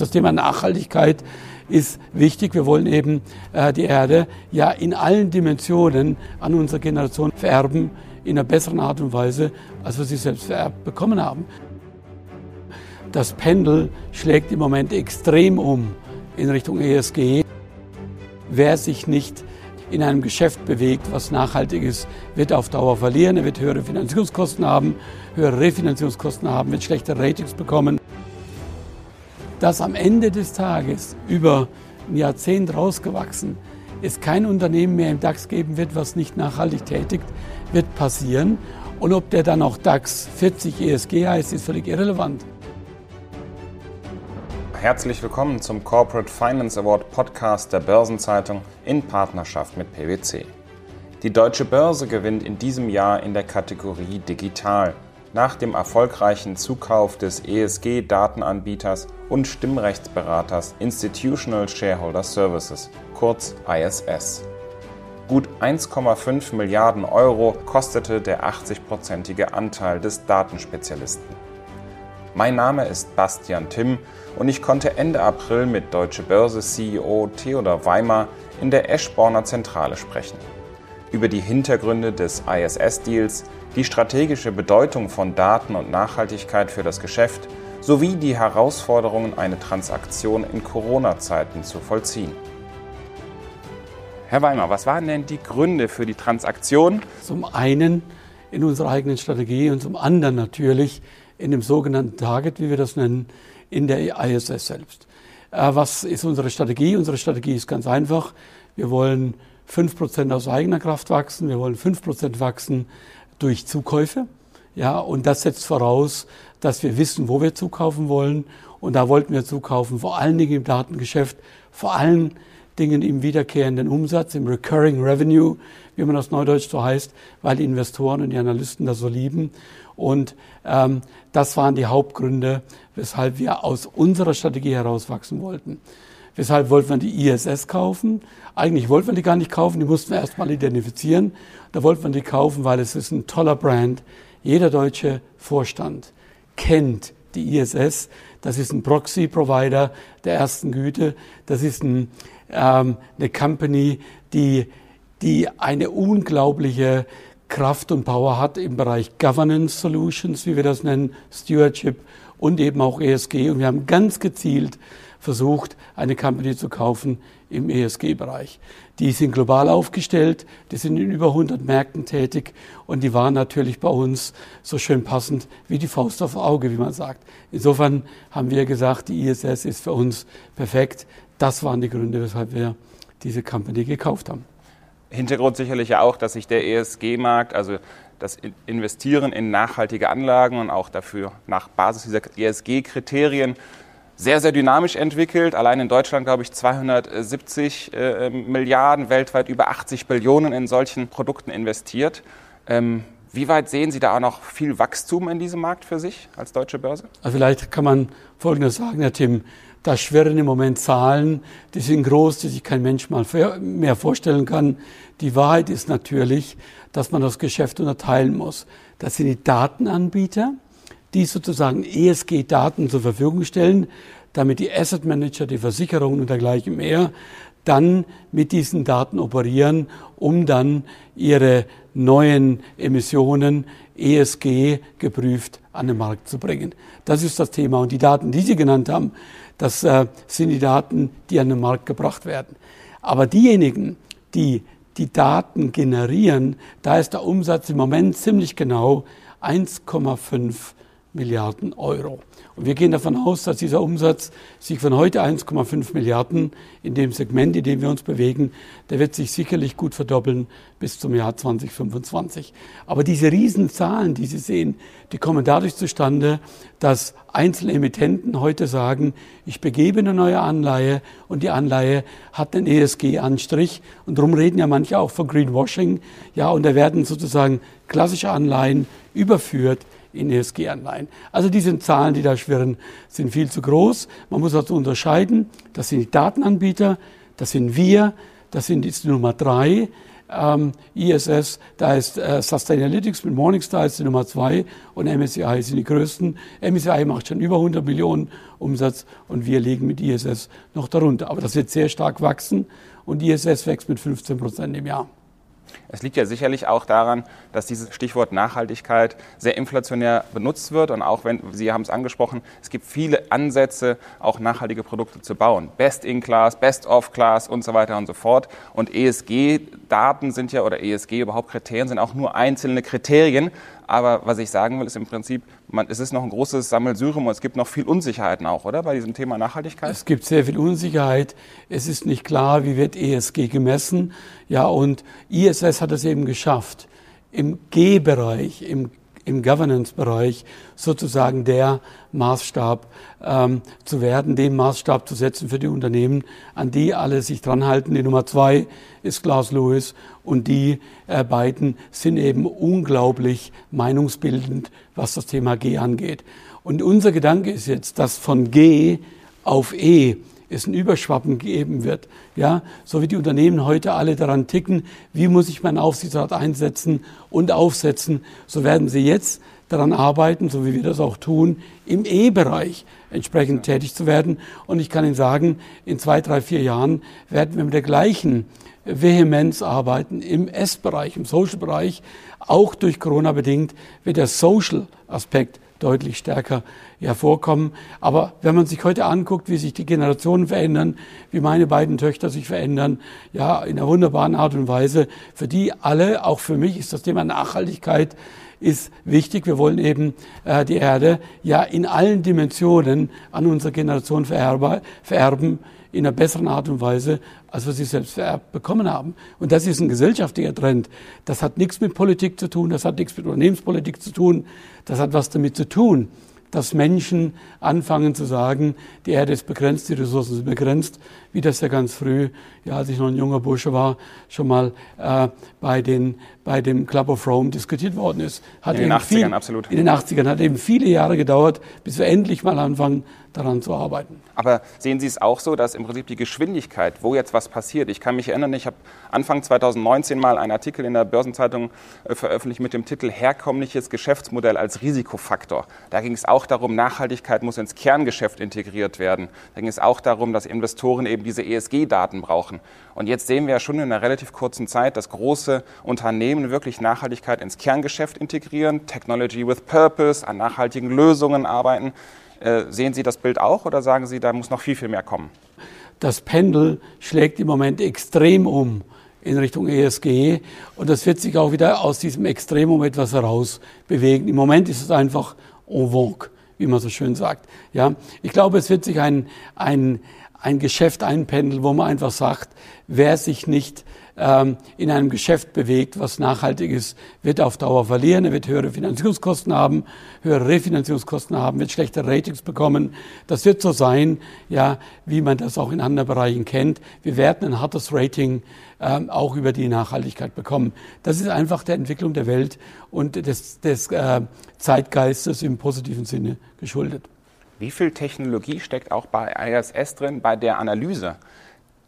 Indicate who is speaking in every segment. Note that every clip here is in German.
Speaker 1: Das Thema Nachhaltigkeit ist wichtig. Wir wollen eben äh, die Erde ja in allen Dimensionen an unsere Generation vererben, in einer besseren Art und Weise, als wir sie selbst vererbt bekommen haben. Das Pendel schlägt im Moment extrem um in Richtung ESG. Wer sich nicht in einem Geschäft bewegt, was nachhaltig ist, wird auf Dauer verlieren. Er wird höhere Finanzierungskosten haben, höhere Refinanzierungskosten haben, wird schlechtere Ratings bekommen. Dass am Ende des Tages über ein Jahrzehnt rausgewachsen es kein Unternehmen mehr im DAX geben wird, was nicht nachhaltig tätigt, wird passieren. Und ob der dann auch DAX 40 ESG heißt, ist völlig irrelevant.
Speaker 2: Herzlich willkommen zum Corporate Finance Award Podcast der Börsenzeitung in Partnerschaft mit PwC. Die Deutsche Börse gewinnt in diesem Jahr in der Kategorie Digital nach dem erfolgreichen Zukauf des ESG-Datenanbieters und Stimmrechtsberaters Institutional Shareholder Services, kurz ISS. Gut 1,5 Milliarden Euro kostete der 80-prozentige Anteil des Datenspezialisten. Mein Name ist Bastian Timm und ich konnte Ende April mit Deutsche Börse CEO Theodor Weimer in der Eschborner Zentrale sprechen. Über die Hintergründe des ISS-Deals, die strategische Bedeutung von Daten und Nachhaltigkeit für das Geschäft sowie die Herausforderungen, eine Transaktion in Corona-Zeiten zu vollziehen. Herr Weimer, was waren denn die Gründe für die Transaktion?
Speaker 1: Zum einen in unserer eigenen Strategie und zum anderen natürlich in dem sogenannten Target, wie wir das nennen, in der ISS selbst. Äh, was ist unsere Strategie? Unsere Strategie ist ganz einfach. Wir wollen 5% aus eigener Kraft wachsen, wir wollen 5% wachsen durch Zukäufe. Ja, und das setzt voraus, dass wir wissen, wo wir zukaufen wollen. Und da wollten wir zukaufen, vor allen Dingen im Datengeschäft, vor allen Dingen im wiederkehrenden Umsatz, im Recurring Revenue, wie man das neudeutsch so heißt, weil die Investoren und die Analysten das so lieben. Und ähm, das waren die Hauptgründe, weshalb wir aus unserer Strategie heraus wachsen wollten. Weshalb wollten wir die ISS kaufen? Eigentlich wollten wir die gar nicht kaufen, die mussten wir erstmal identifizieren. Da wollten wir die kaufen, weil es ist ein toller Brand. Jeder deutsche Vorstand kennt die ISS. Das ist ein Proxy-Provider der ersten Güte. Das ist ein, ähm, eine Company, die, die eine unglaubliche Kraft und Power hat im Bereich Governance Solutions, wie wir das nennen, Stewardship und eben auch ESG. Und wir haben ganz gezielt versucht, eine Company zu kaufen im ESG-Bereich. Die sind global aufgestellt, die sind in über 100 Märkten tätig und die waren natürlich bei uns so schön passend wie die Faust auf Auge, wie man sagt. Insofern haben wir gesagt, die ISS ist für uns perfekt. Das waren die Gründe, weshalb wir diese Company gekauft haben.
Speaker 2: Hintergrund sicherlich auch, dass sich der ESG-Markt, also das Investieren in nachhaltige Anlagen und auch dafür nach Basis dieser ESG-Kriterien sehr, sehr dynamisch entwickelt. Allein in Deutschland, glaube ich, 270 äh, Milliarden, weltweit über 80 Billionen in solchen Produkten investiert. Ähm, wie weit sehen Sie da auch noch viel Wachstum in diesem Markt für sich als deutsche Börse?
Speaker 1: Also vielleicht kann man Folgendes sagen, Herr Tim. Da schwirren im Moment Zahlen, die sind groß, die sich kein Mensch mal mehr vorstellen kann. Die Wahrheit ist natürlich, dass man das Geschäft unterteilen muss. Das sind die Datenanbieter, die sozusagen ESG-Daten zur Verfügung stellen, damit die Asset Manager, die Versicherungen und dergleichen mehr dann mit diesen Daten operieren, um dann ihre neuen Emissionen ESG geprüft an den Markt zu bringen. Das ist das Thema. Und die Daten, die Sie genannt haben, das äh, sind die Daten, die an den Markt gebracht werden. Aber diejenigen, die die Daten generieren, da ist der Umsatz im Moment ziemlich genau 1,5 Milliarden Euro. Und wir gehen davon aus, dass dieser Umsatz sich von heute 1,5 Milliarden in dem Segment, in dem wir uns bewegen, der wird sich sicherlich gut verdoppeln bis zum Jahr 2025. Aber diese Riesenzahlen, die Sie sehen, die kommen dadurch zustande, dass einzelne Emittenten heute sagen, ich begebe eine neue Anleihe und die Anleihe hat einen ESG-Anstrich. Und darum reden ja manche auch von Greenwashing. Ja, und da werden sozusagen klassische Anleihen überführt in ESG-Anleihen. Also diese Zahlen, die da schwirren, sind viel zu groß. Man muss also unterscheiden, das sind die Datenanbieter, das sind wir, das sind die Nummer drei. ähm, ISS, da ist äh, Sustainalytics mit Morningstar ist die Nummer zwei und MSCI sind die größten. MSCI macht schon über 100 Millionen Umsatz und wir liegen mit ISS noch darunter. Aber das wird sehr stark wachsen und ISS wächst mit 15 Prozent im Jahr.
Speaker 2: Es liegt ja sicherlich auch daran, dass dieses Stichwort Nachhaltigkeit sehr inflationär benutzt wird. Und auch wenn, Sie haben es angesprochen, es gibt viele Ansätze, auch nachhaltige Produkte zu bauen. Best in Class, Best of Class und so weiter und so fort. Und ESG-Daten sind ja, oder ESG überhaupt Kriterien sind auch nur einzelne Kriterien. Aber was ich sagen will, ist im Prinzip, man, es ist noch ein großes Sammelsurium und es gibt noch viel Unsicherheiten auch, oder, bei diesem Thema Nachhaltigkeit?
Speaker 1: Es gibt sehr viel Unsicherheit. Es ist nicht klar, wie wird ESG gemessen. Ja, und ISS hat es eben geschafft, im G-Bereich, im im Governance-Bereich sozusagen der Maßstab ähm, zu werden, den Maßstab zu setzen für die Unternehmen, an die alle sich dran halten. Die Nummer zwei ist Klaus Lewis und die äh, beiden sind eben unglaublich meinungsbildend, was das Thema G angeht. Und unser Gedanke ist jetzt, dass von G auf E es ein Überschwappen geben wird. Ja, so wie die Unternehmen heute alle daran ticken, wie muss ich meinen Aufsichtsrat einsetzen und aufsetzen, so werden sie jetzt daran arbeiten, so wie wir das auch tun, im E-Bereich entsprechend tätig zu werden. Und ich kann Ihnen sagen, in zwei, drei, vier Jahren werden wir mit der gleichen Vehemenz arbeiten im S-Bereich, im Social-Bereich. Auch durch Corona bedingt wird der Social-Aspekt deutlich stärker hervorkommen. Aber wenn man sich heute anguckt, wie sich die Generationen verändern, wie meine beiden Töchter sich verändern, ja, in einer wunderbaren Art und Weise, für die alle, auch für mich ist das Thema Nachhaltigkeit ist wichtig. Wir wollen eben äh, die Erde ja in allen Dimensionen an unsere Generation vererben in einer besseren Art und Weise, als wir sie selbst vererbt bekommen haben. Und das ist ein gesellschaftlicher Trend. Das hat nichts mit Politik zu tun, das hat nichts mit Unternehmenspolitik zu tun, das hat was damit zu tun, dass Menschen anfangen zu sagen, die Erde ist begrenzt, die Ressourcen sind begrenzt, wie das ja ganz früh, ja, als ich noch ein junger Bursche war, schon mal äh, bei, den, bei dem Club of Rome diskutiert worden ist.
Speaker 2: Hat in den 80ern, viel, absolut.
Speaker 1: In den 80ern hat eben viele Jahre gedauert, bis wir endlich mal anfangen, daran zu arbeiten.
Speaker 2: Aber sehen Sie es auch so, dass im Prinzip die Geschwindigkeit, wo jetzt was passiert, ich kann mich erinnern, ich habe Anfang 2019 mal einen Artikel in der Börsenzeitung äh, veröffentlicht mit dem Titel Herkömmliches Geschäftsmodell als Risikofaktor. Da ging es auch darum, Nachhaltigkeit muss ins Kerngeschäft integriert werden. Da ging es auch darum, dass Investoren eben diese ESG-Daten brauchen. Und jetzt sehen wir ja schon in einer relativ kurzen Zeit, dass große Unternehmen wirklich Nachhaltigkeit ins Kerngeschäft integrieren, Technology with Purpose, an nachhaltigen Lösungen arbeiten. Äh, sehen Sie das Bild auch oder sagen Sie, da muss noch viel, viel mehr kommen?
Speaker 1: Das Pendel schlägt im Moment extrem um in Richtung ESG und das wird sich auch wieder aus diesem Extremum etwas heraus bewegen. Im Moment ist es einfach en vogue, wie man so schön sagt. Ja, ich glaube, es wird sich ein, ein, ein Geschäft einpendeln, wo man einfach sagt, wer sich nicht ähm, in einem Geschäft bewegt, was nachhaltig ist, wird auf Dauer verlieren. Er wird höhere Finanzierungskosten haben, höhere Refinanzierungskosten haben, wird schlechtere Ratings bekommen. Das wird so sein, ja, wie man das auch in anderen Bereichen kennt. Wir werden ein hartes Rating ähm, auch über die Nachhaltigkeit bekommen. Das ist einfach der Entwicklung der Welt und des, des äh, Zeitgeistes im positiven Sinne geschuldet.
Speaker 2: Wie viel Technologie steckt auch bei ISS drin, bei der Analyse,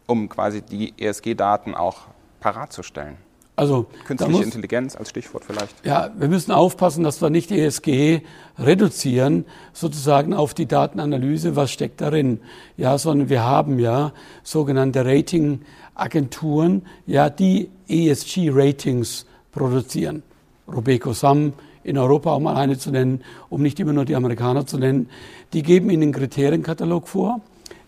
Speaker 2: um quasi die ESG-Daten auch parat zu stellen?
Speaker 1: Also,
Speaker 2: Künstliche muss, Intelligenz als Stichwort vielleicht.
Speaker 1: Ja, wir müssen aufpassen, dass wir nicht ESG reduzieren, sozusagen auf die Datenanalyse, was steckt darin. Ja, sondern wir haben ja sogenannte Ratingagenturen, ja, die ESG-Ratings produzieren. Robeco Sam in Europa, um mal eine zu nennen, um nicht immer nur die Amerikaner zu nennen. Die geben Ihnen einen Kriterienkatalog vor.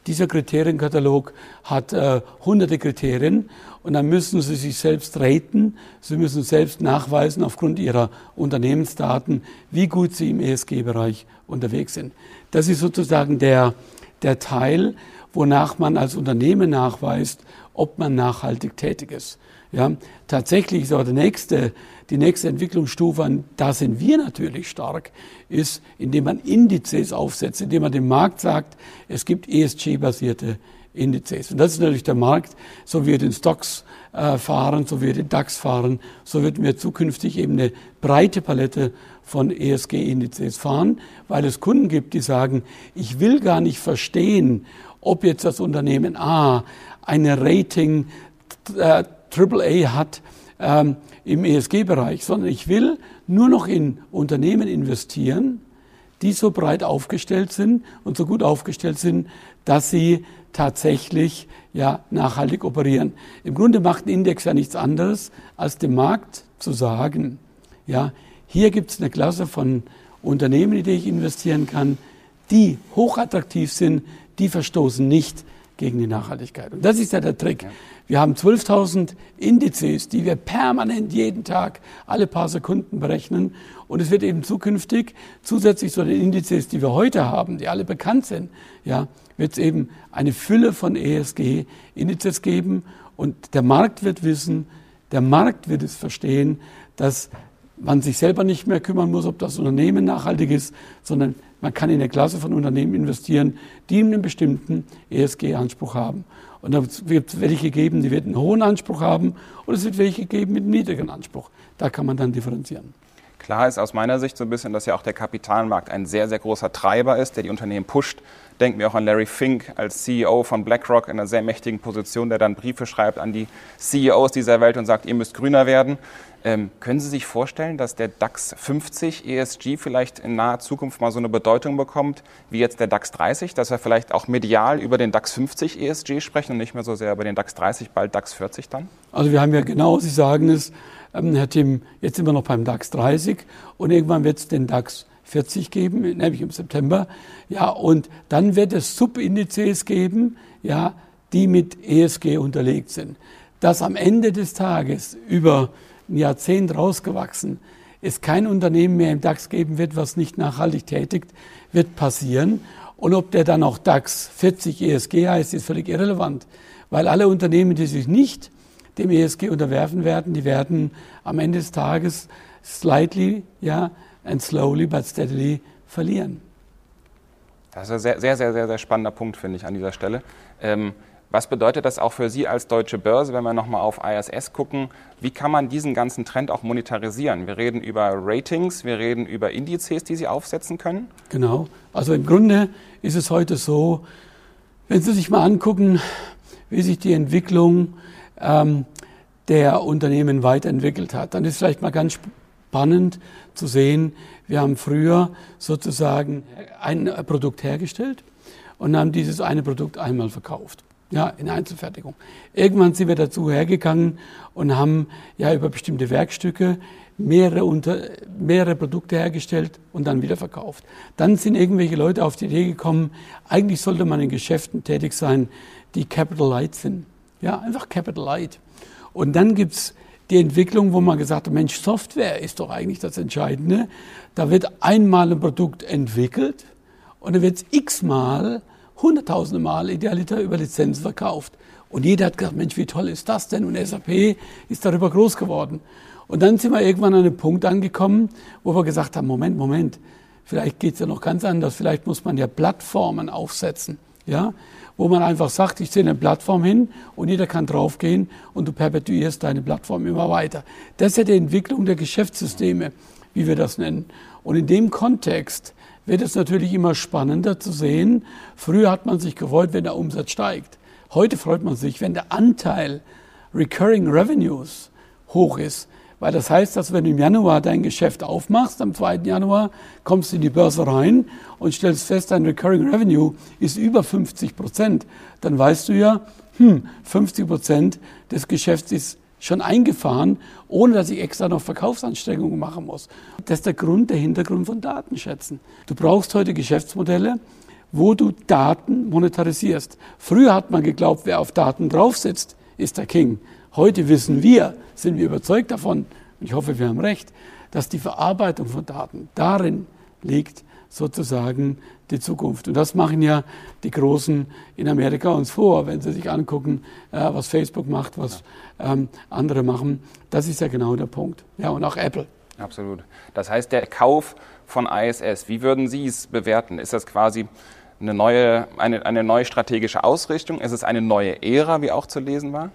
Speaker 1: Dieser Kriterienkatalog hat äh, hunderte Kriterien und dann müssen Sie sich selbst raten. Sie müssen selbst nachweisen aufgrund Ihrer Unternehmensdaten, wie gut Sie im ESG-Bereich unterwegs sind. Das ist sozusagen der, der Teil, wonach man als Unternehmen nachweist, ob man nachhaltig tätig ist. Ja, tatsächlich ist aber der nächste, die nächste Entwicklungsstufe, und da sind wir natürlich stark, ist, indem man Indizes aufsetzt, indem man dem Markt sagt, es gibt ESG-basierte Indizes. Und das ist natürlich der Markt, so wie wir den Stocks äh, fahren, so wie wir den DAX fahren, so wird wir zukünftig eben eine breite Palette von ESG-Indizes fahren, weil es Kunden gibt, die sagen, ich will gar nicht verstehen, ob jetzt das Unternehmen A eine Rating äh, AAA hat ähm, im ESG-Bereich, sondern ich will nur noch in Unternehmen investieren, die so breit aufgestellt sind und so gut aufgestellt sind, dass sie tatsächlich ja nachhaltig operieren. Im Grunde macht ein Index ja nichts anderes, als dem Markt zu sagen, ja, hier gibt es eine Klasse von Unternehmen, in die ich investieren kann, die hochattraktiv sind, die verstoßen nicht gegen die Nachhaltigkeit. Und das ist ja der Trick. Ja. Wir haben 12.000 Indizes, die wir permanent jeden Tag alle paar Sekunden berechnen. Und es wird eben zukünftig zusätzlich zu den Indizes, die wir heute haben, die alle bekannt sind, ja, wird es eben eine Fülle von ESG-Indizes geben. Und der Markt wird wissen, der Markt wird es verstehen, dass man sich selber nicht mehr kümmern muss, ob das Unternehmen nachhaltig ist, sondern man kann in eine Klasse von Unternehmen investieren, die einen bestimmten ESG-Anspruch haben. Und da wird es welche geben, die werden einen hohen Anspruch haben, und es wird welche geben mit einem niedrigen Anspruch. Da kann man dann differenzieren.
Speaker 2: Klar ist aus meiner Sicht so ein bisschen, dass ja auch der Kapitalmarkt ein sehr, sehr großer Treiber ist, der die Unternehmen pusht. Denken wir auch an Larry Fink als CEO von BlackRock in einer sehr mächtigen Position, der dann Briefe schreibt an die CEOs dieser Welt und sagt, ihr müsst grüner werden. Ähm, können Sie sich vorstellen, dass der DAX 50 ESG vielleicht in naher Zukunft mal so eine Bedeutung bekommt wie jetzt der DAX 30, dass wir vielleicht auch medial über den DAX 50 ESG sprechen und nicht mehr so sehr über den DAX 30, bald DAX 40 dann?
Speaker 1: Also wir haben ja genau, Sie sagen es, ähm, Herr Tim, jetzt sind wir noch beim DAX 30 und irgendwann wird es den DAX 40 geben, nämlich im September. Ja, und dann wird es Subindizes geben, ja, die mit ESG unterlegt sind. Dass am Ende des Tages über ein Jahrzehnt rausgewachsen, es kein Unternehmen mehr im DAX geben wird, was nicht nachhaltig tätigt, wird passieren. Und ob der dann auch DAX 40 ESG heißt, ist völlig irrelevant, weil alle Unternehmen, die sich nicht dem ESG unterwerfen werden, die werden am Ende des Tages slightly, ja, and slowly but steadily verlieren.
Speaker 2: Das ist ein sehr, sehr, sehr, sehr spannender Punkt, finde ich, an dieser Stelle. Ähm, was bedeutet das auch für Sie als deutsche Börse, wenn wir nochmal auf ISS gucken? Wie kann man diesen ganzen Trend auch monetarisieren? Wir reden über Ratings, wir reden über Indizes, die Sie aufsetzen können.
Speaker 1: Genau. Also im Grunde ist es heute so, wenn Sie sich mal angucken, wie sich die Entwicklung ähm, der Unternehmen weiterentwickelt hat, dann ist vielleicht mal ganz spannend zu sehen, wir haben früher sozusagen ein Produkt hergestellt und haben dieses eine Produkt einmal verkauft ja, in Einzelfertigung. Irgendwann sind wir dazu hergegangen und haben ja über bestimmte Werkstücke mehrere, unter, mehrere Produkte hergestellt und dann wieder verkauft. Dann sind irgendwelche Leute auf die Idee gekommen, eigentlich sollte man in Geschäften tätig sein, die Capital Light sind. Ja, einfach Capital Light. Und dann gibt's die Entwicklung, wo man gesagt hat, Mensch, Software ist doch eigentlich das Entscheidende. Da wird einmal ein Produkt entwickelt und dann wird es x-mal hunderttausende Mal Idealiter über Lizenz verkauft. Und jeder hat gesagt, Mensch, wie toll ist das denn? Und SAP ist darüber groß geworden. Und dann sind wir irgendwann an einem Punkt angekommen, wo wir gesagt haben, Moment, Moment, vielleicht geht es ja noch ganz anders. Vielleicht muss man ja Plattformen aufsetzen, ja, wo man einfach sagt, ich ziehe eine Plattform hin und jeder kann draufgehen und du perpetuierst deine Plattform immer weiter. Das ist ja die Entwicklung der Geschäftssysteme, wie wir das nennen. Und in dem Kontext wird es natürlich immer spannender zu sehen. Früher hat man sich gefreut, wenn der Umsatz steigt. Heute freut man sich, wenn der Anteil Recurring Revenues hoch ist. Weil das heißt, dass wenn du im Januar dein Geschäft aufmachst, am 2. Januar kommst du in die Börse rein und stellst fest, dein Recurring Revenue ist über 50 Prozent. Dann weißt du ja, hm, 50 Prozent des Geschäfts ist schon eingefahren, ohne dass ich extra noch Verkaufsanstrengungen machen muss. Das ist der Grund, der Hintergrund von Datenschätzen. Du brauchst heute Geschäftsmodelle, wo du Daten monetarisierst. Früher hat man geglaubt, wer auf Daten drauf sitzt, ist der King. Heute wissen wir, sind wir überzeugt davon, und ich hoffe, wir haben recht, dass die Verarbeitung von Daten darin liegt, sozusagen die Zukunft. Und das machen ja die Großen in Amerika uns vor, wenn sie sich angucken, äh, was Facebook macht, was ähm, andere machen. Das ist ja genau der Punkt. Ja, und auch Apple.
Speaker 2: Absolut. Das heißt, der Kauf von ISS, wie würden Sie es bewerten? Ist das quasi eine neue, eine, eine neue strategische Ausrichtung? Ist es eine neue Ära, wie auch zu lesen war?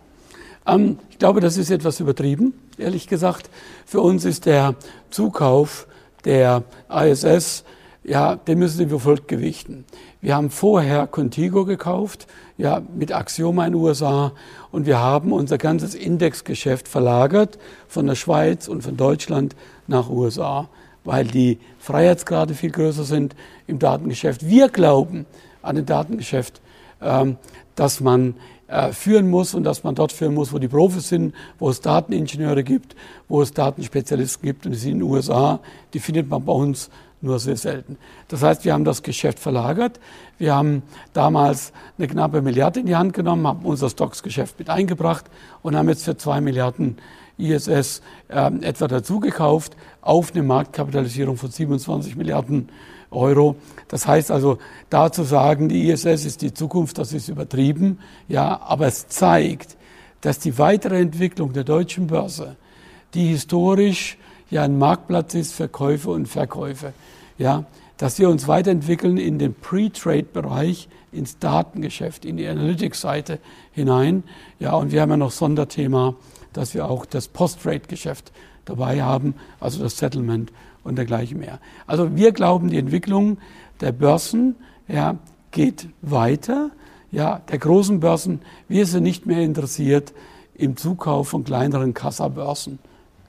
Speaker 1: Ähm, ich glaube, das ist etwas übertrieben, ehrlich gesagt. Für uns ist der Zukauf der ISS ja, den müssen wie folgt gewichten. Wir haben vorher Contigo gekauft, ja, mit Axioma in den USA und wir haben unser ganzes Indexgeschäft verlagert von der Schweiz und von Deutschland nach USA, weil die Freiheitsgrade viel größer sind im Datengeschäft. Wir glauben an ein Datengeschäft, ähm, dass man führen muss und dass man dort führen muss, wo die Profis sind, wo es Dateningenieure gibt, wo es Datenspezialisten gibt und die sind in den USA, die findet man bei uns nur sehr selten. Das heißt, wir haben das Geschäft verlagert. Wir haben damals eine knappe Milliarde in die Hand genommen, haben unser Stocks-Geschäft mit eingebracht und haben jetzt für zwei Milliarden ISS äh, etwa dazugekauft auf eine Marktkapitalisierung von 27 Milliarden Euro. Das heißt also, da zu sagen, die ISS ist die Zukunft, das ist übertrieben. Ja, aber es zeigt, dass die weitere Entwicklung der deutschen Börse, die historisch ja ein Marktplatz ist für Käufe und Verkäufe, ja, dass wir uns weiterentwickeln in den Pre-Trade-Bereich, ins Datengeschäft, in die Analytics-Seite hinein. Ja, und wir haben ja noch Sonderthema, dass wir auch das Post-Trade-Geschäft dabei haben, also das Settlement und dergleichen mehr. Also wir glauben, die Entwicklung der Börsen ja, geht weiter. Ja, der großen Börsen, wir sind nicht mehr interessiert im Zukauf von kleineren Kassabörsen.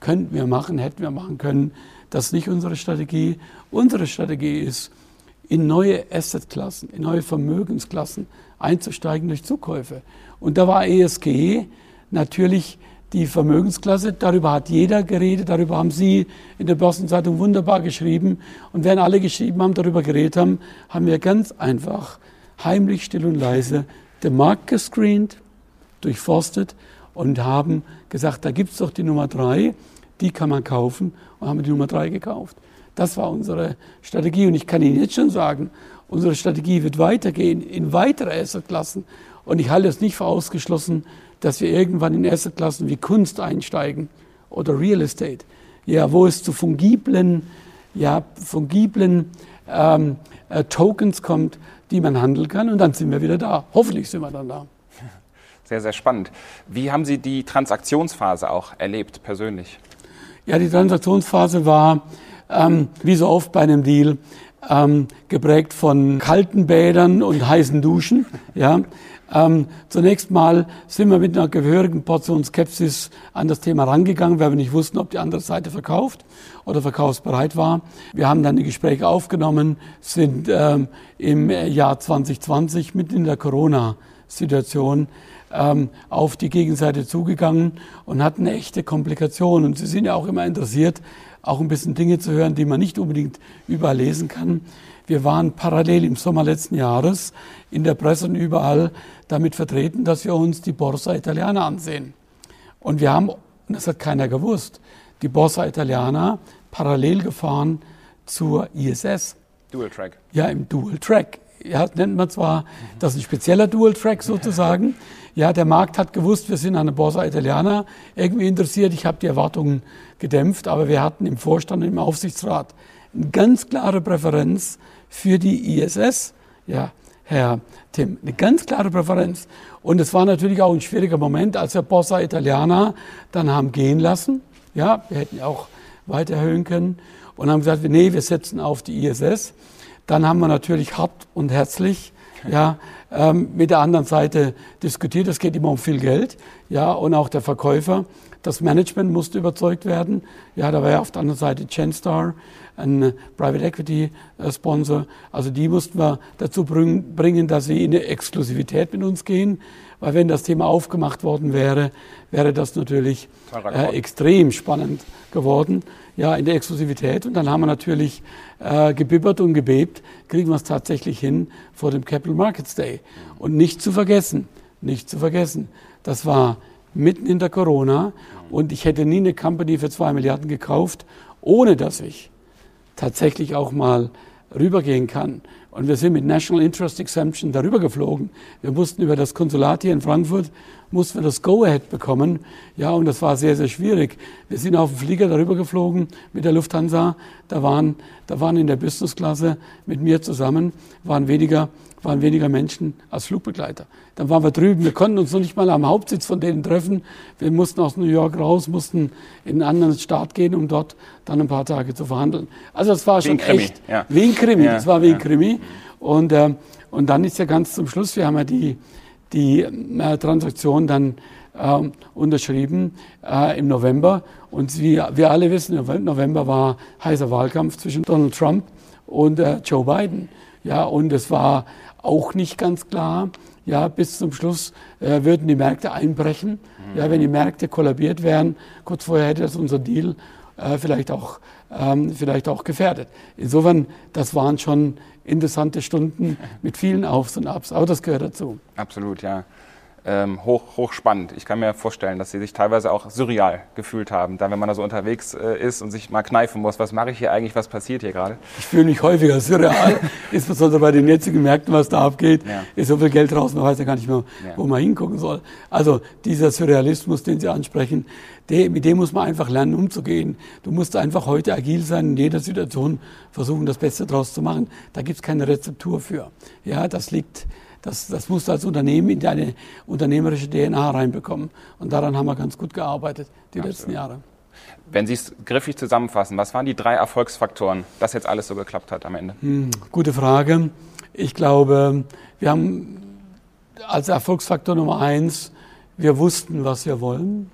Speaker 1: Könnten wir machen, hätten wir machen können. Das ist nicht unsere Strategie. Unsere Strategie ist, in neue Assetklassen, in neue Vermögensklassen einzusteigen durch Zukäufe. Und da war ESG natürlich die Vermögensklasse. Darüber hat jeder geredet, darüber haben Sie in der Börsenzeitung wunderbar geschrieben. Und während alle geschrieben haben, darüber geredet haben, haben wir ganz einfach, heimlich, still und leise, den Markt gescreent, durchforstet und haben gesagt, da gibt's doch die Nummer drei, die kann man kaufen und haben die Nummer drei gekauft. Das war unsere Strategie und ich kann Ihnen jetzt schon sagen, unsere Strategie wird weitergehen in weitere Assetklassen und ich halte es nicht für ausgeschlossen, dass wir irgendwann in erste Klassen wie Kunst einsteigen oder Real Estate, ja, wo es zu fungiblen, ja, fungiblen ähm, äh, Tokens kommt, die man handeln kann und dann sind wir wieder da. Hoffentlich sind wir dann da.
Speaker 2: Sehr, sehr spannend. Wie haben Sie die Transaktionsphase auch erlebt, persönlich?
Speaker 1: Ja, die Transaktionsphase war, ähm, wie so oft bei einem Deal, ähm, geprägt von kalten Bädern und heißen Duschen. Ja, ähm, zunächst mal sind wir mit einer gehörigen Portion Skepsis an das Thema rangegangen, weil wir nicht wussten, ob die andere Seite verkauft oder verkaufsbereit war. Wir haben dann die Gespräche aufgenommen, sind ähm, im Jahr 2020 mitten in der Corona-Situation ähm, auf die Gegenseite zugegangen und hatten echte Komplikation. Und Sie sind ja auch immer interessiert, auch ein bisschen Dinge zu hören, die man nicht unbedingt überall lesen kann. Wir waren parallel im Sommer letzten Jahres in der Presse und überall damit vertreten, dass wir uns die Borsa Italiana ansehen. Und wir haben, und das hat keiner gewusst, die Borsa Italiana parallel gefahren zur ISS.
Speaker 2: Dual Track.
Speaker 1: Ja, im Dual Track. Ja, nennt man zwar, das ist ein spezieller Dual Track sozusagen. Ja, der Markt hat gewusst, wir sind an der Borsa Italiana irgendwie interessiert. Ich habe die Erwartungen gedämpft, aber wir hatten im Vorstand und im Aufsichtsrat eine ganz klare Präferenz für die ISS. Ja, Herr Tim, eine ganz klare Präferenz. Und es war natürlich auch ein schwieriger Moment, als wir Borsa Italiana dann haben gehen lassen. Ja, wir hätten auch weiter erhöhen können und haben gesagt, nee, wir setzen auf die ISS. Dann haben wir natürlich hart und herzlich ja, ähm, mit der anderen Seite diskutiert. Es geht immer um viel Geld, ja, und auch der Verkäufer. Das Management musste überzeugt werden. Ja, da war ja auf der anderen Seite Genstar, ein Private Equity äh, Sponsor. Also die mussten wir dazu bringen, dass sie in eine Exklusivität mit uns gehen. Weil wenn das Thema aufgemacht worden wäre, wäre das natürlich äh, extrem spannend geworden. Ja, in der Exklusivität. Und dann haben wir natürlich äh, gebibbert und gebebt, kriegen wir es tatsächlich hin vor dem Capital Markets Day. Und nicht zu vergessen, nicht zu vergessen, das war mitten in der Corona und ich hätte nie eine Company für zwei Milliarden gekauft, ohne dass ich tatsächlich auch mal rübergehen kann Und wir sind mit National Interest Exemption darüber geflogen. Wir mussten über das Konsulat hier in Frankfurt, mussten wir das Go-Ahead bekommen. Ja, und das war sehr, sehr schwierig. Wir sind auf dem Flieger darüber geflogen mit der Lufthansa. Da waren, da waren in der Business-Klasse mit mir zusammen, waren weniger waren weniger Menschen als Flugbegleiter. Dann waren wir drüben, wir konnten uns noch nicht mal am Hauptsitz von denen treffen. Wir mussten aus New York raus, mussten in einen anderen Staat gehen, um dort dann ein paar Tage zu verhandeln. Also das war schon echt
Speaker 2: ja.
Speaker 1: wie ein Krimi. Ja, das war wie ja. ein Krimi. Und, äh, und dann ist ja ganz zum Schluss, wir haben ja die, die äh, Transaktion dann äh, unterschrieben äh, im November. Und wie wir alle wissen, November war heißer Wahlkampf zwischen Donald Trump und äh, Joe Biden. Ja, und es war auch nicht ganz klar. Ja, bis zum Schluss äh, würden die Märkte einbrechen. Mhm. Ja, wenn die Märkte kollabiert wären, kurz vorher hätte das unser Deal äh, vielleicht, auch, ähm, vielleicht auch gefährdet. Insofern, das waren schon interessante Stunden mit vielen Aufs und Abs, aber das gehört dazu.
Speaker 2: Absolut, ja ähm, hoch, hochspannend. Ich kann mir vorstellen, dass sie sich teilweise auch surreal gefühlt haben, dann wenn man da so unterwegs äh, ist und sich mal kneifen muss, was mache ich hier eigentlich, was passiert hier gerade?
Speaker 1: Ich fühle mich häufiger surreal, insbesondere bei den jetzigen Märkten, was da abgeht. Ja. Ist so viel Geld draußen, man weiß ja gar nicht mehr, ja. wo man hingucken soll. Also dieser Surrealismus, den Sie ansprechen, der, mit dem muss man einfach lernen, umzugehen. Du musst einfach heute agil sein, in jeder Situation versuchen, das Beste draus zu machen. Da gibt es keine Rezeptur für. Ja, das liegt das, das musst du als Unternehmen in deine unternehmerische DNA reinbekommen. Und daran haben wir ganz gut gearbeitet die Absolut. letzten Jahre.
Speaker 2: Wenn Sie es griffig zusammenfassen, was waren die drei Erfolgsfaktoren, dass jetzt alles so geklappt hat am Ende?
Speaker 1: Hm, gute Frage. Ich glaube, wir haben als Erfolgsfaktor Nummer eins, wir wussten, was wir wollen.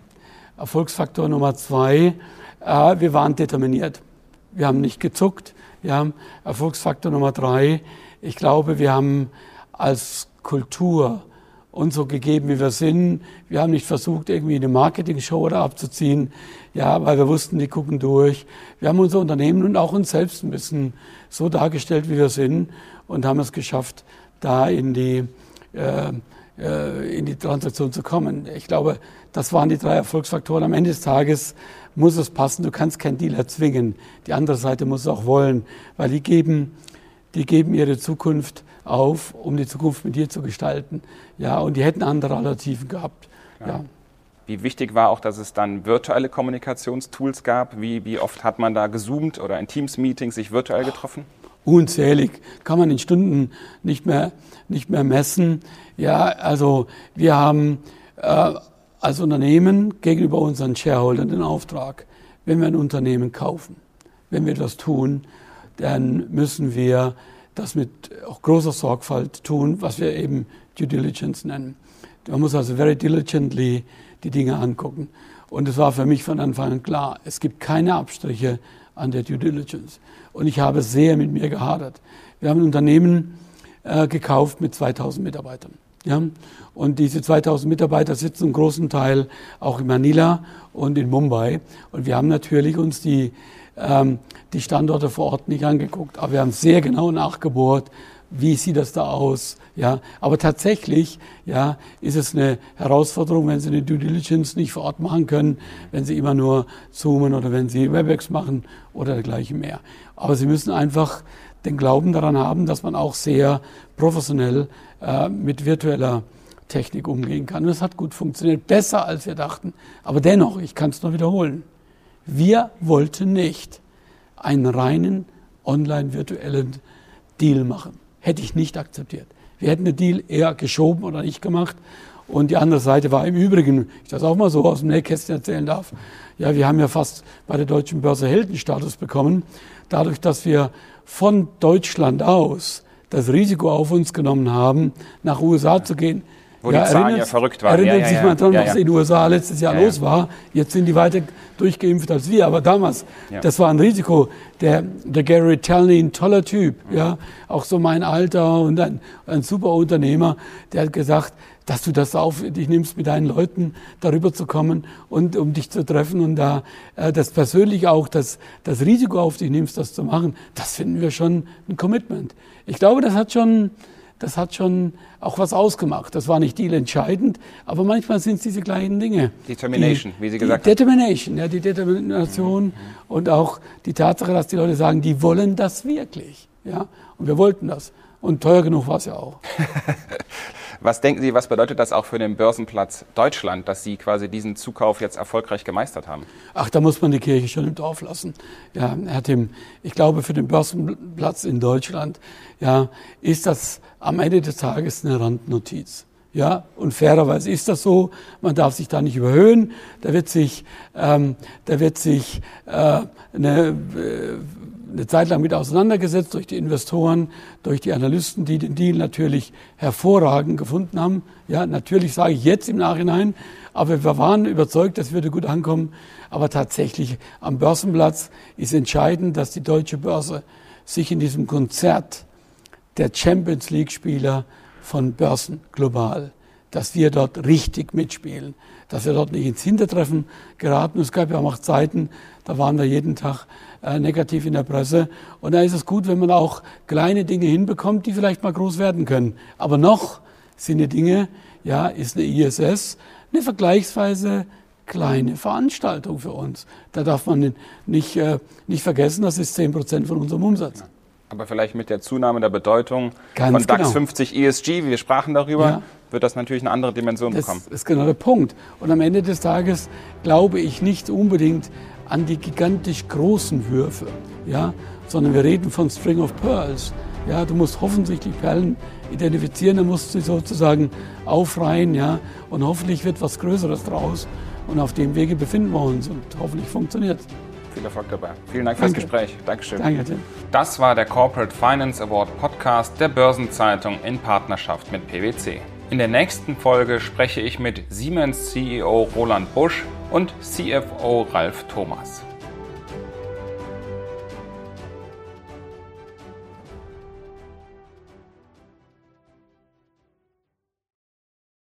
Speaker 1: Erfolgsfaktor Nummer zwei, äh, wir waren determiniert. Wir haben nicht gezuckt. Haben Erfolgsfaktor Nummer drei, ich glaube, wir haben als Kultur uns so gegeben, wie wir sind. Wir haben nicht versucht, irgendwie eine Marketing-Show da abzuziehen, ja, weil wir wussten, die gucken durch. Wir haben unser Unternehmen und auch uns selbst ein bisschen so dargestellt, wie wir sind und haben es geschafft, da in die, äh, äh, in die Transaktion zu kommen. Ich glaube, das waren die drei Erfolgsfaktoren. Am Ende des Tages muss es passen. Du kannst keinen Dealer zwingen. Die andere Seite muss es auch wollen, weil die geben, die geben ihre Zukunft auf, um die Zukunft mit dir zu gestalten. Ja, und die hätten andere Alternativen gehabt. Ja. ja.
Speaker 2: Wie wichtig war auch, dass es dann virtuelle Kommunikationstools gab? Wie, wie oft hat man da gezoomt oder in Teams-Meetings sich virtuell getroffen?
Speaker 1: Unzählig, kann man in Stunden nicht mehr, nicht mehr messen. Ja, also wir haben äh, als Unternehmen gegenüber unseren Shareholdern den Auftrag, wenn wir ein Unternehmen kaufen, wenn wir das tun, dann müssen wir das mit auch großer Sorgfalt tun, was wir eben Due Diligence nennen. Man muss also very diligently die Dinge angucken. Und es war für mich von Anfang an klar, es gibt keine Abstriche an der Due Diligence. Und ich habe sehr mit mir gehadert. Wir haben ein Unternehmen äh, gekauft mit 2000 Mitarbeitern. Ja? Und diese 2000 Mitarbeiter sitzen im großen Teil auch in Manila und in Mumbai. Und wir haben natürlich uns die ähm, die Standorte vor Ort nicht angeguckt, aber wir haben sehr genau nachgebohrt, wie sieht das da aus? Ja, aber tatsächlich, ja, ist es eine Herausforderung, wenn Sie eine Due Diligence nicht vor Ort machen können, wenn Sie immer nur zoomen oder wenn Sie Webex machen oder dergleichen mehr. Aber Sie müssen einfach den Glauben daran haben, dass man auch sehr professionell äh, mit virtueller Technik umgehen kann. Und es hat gut funktioniert, besser als wir dachten. Aber dennoch, ich kann es noch wiederholen. Wir wollten nicht einen reinen online-virtuellen Deal machen. Hätte ich nicht akzeptiert. Wir hätten den Deal eher geschoben oder nicht gemacht. Und die andere Seite war im Übrigen, ich das auch mal so aus dem Nähkästchen erzählen darf, ja, wir haben ja fast bei der deutschen Börse Heldenstatus bekommen, dadurch, dass wir von Deutschland aus das Risiko auf uns genommen haben, nach USA zu gehen.
Speaker 2: Wo ja, die Zahlen ja verrückt waren.
Speaker 1: Erinnert ja, sich mal dran, was in den USA letztes Jahr los war. Jetzt sind die weiter durchgeimpft als wir. Aber damals, das war ein Risiko. Der, der Gary Talley, ein toller Typ, mhm. ja, auch so mein Alter und ein, ein super Unternehmer, der hat gesagt, dass du das auf dich nimmst, mit deinen Leuten darüber zu kommen und um dich zu treffen und da äh, das persönlich auch das, das Risiko auf dich nimmst, das zu machen, das finden wir schon ein Commitment. Ich glaube, das hat schon das hat schon auch was ausgemacht. Das war nicht dealentscheidend, aber manchmal sind es diese kleinen Dinge.
Speaker 2: Determination, die, wie Sie gesagt
Speaker 1: haben. Determination, ja, die Determination mhm. und auch die Tatsache, dass die Leute sagen, die wollen das wirklich. Ja, und wir wollten das. Und teuer genug war es ja auch.
Speaker 2: was denken Sie, was bedeutet das auch für den Börsenplatz Deutschland, dass Sie quasi diesen Zukauf jetzt erfolgreich gemeistert haben?
Speaker 1: Ach, da muss man die Kirche schon im Dorf lassen. Ja, Herr Tim, ich glaube, für den Börsenplatz in Deutschland, ja, ist das am Ende des Tages eine Randnotiz. Ja, und fairerweise ist das so. Man darf sich da nicht überhöhen. Da wird sich, ähm, da wird sich äh, eine, äh, eine Zeit lang mit auseinandergesetzt durch die Investoren, durch die Analysten, die den Deal natürlich hervorragend gefunden haben. Ja, natürlich sage ich jetzt im Nachhinein, aber wir waren überzeugt, das würde gut ankommen. Aber tatsächlich am Börsenplatz ist entscheidend, dass die deutsche Börse sich in diesem Konzert der Champions League Spieler von Börsen global, dass wir dort richtig mitspielen, dass wir dort nicht ins Hintertreffen geraten. Es gab ja auch Zeiten, da waren wir jeden Tag äh, negativ in der Presse. Und da ist es gut, wenn man auch kleine Dinge hinbekommt, die vielleicht mal groß werden können. Aber noch sind die Dinge, ja, ist eine ISS eine vergleichsweise kleine Veranstaltung für uns. Da darf man nicht, äh, nicht vergessen, das ist 10 Prozent von unserem Umsatz.
Speaker 2: Aber vielleicht mit der Zunahme der Bedeutung Ganz von DAX genau. 50 ESG, wir sprachen darüber, ja. wird das natürlich eine andere Dimension
Speaker 1: das
Speaker 2: bekommen.
Speaker 1: Das ist genau der Punkt. Und am Ende des Tages glaube ich nicht unbedingt an die gigantisch großen Würfe, ja, sondern wir reden von String of Pearls. Ja, du musst offensichtlich Perlen identifizieren, dann musst du sie sozusagen aufreihen, ja, und hoffentlich wird was Größeres draus. Und auf dem Wege befinden wir uns und hoffentlich funktioniert es.
Speaker 2: Viel Erfolg dabei. Vielen Dank Danke. fürs Gespräch. Dankeschön.
Speaker 1: Danke, Tim.
Speaker 2: Das war der Corporate Finance Award Podcast der Börsenzeitung in Partnerschaft mit PwC. In der nächsten Folge spreche ich mit Siemens CEO Roland Busch und CFO Ralf Thomas.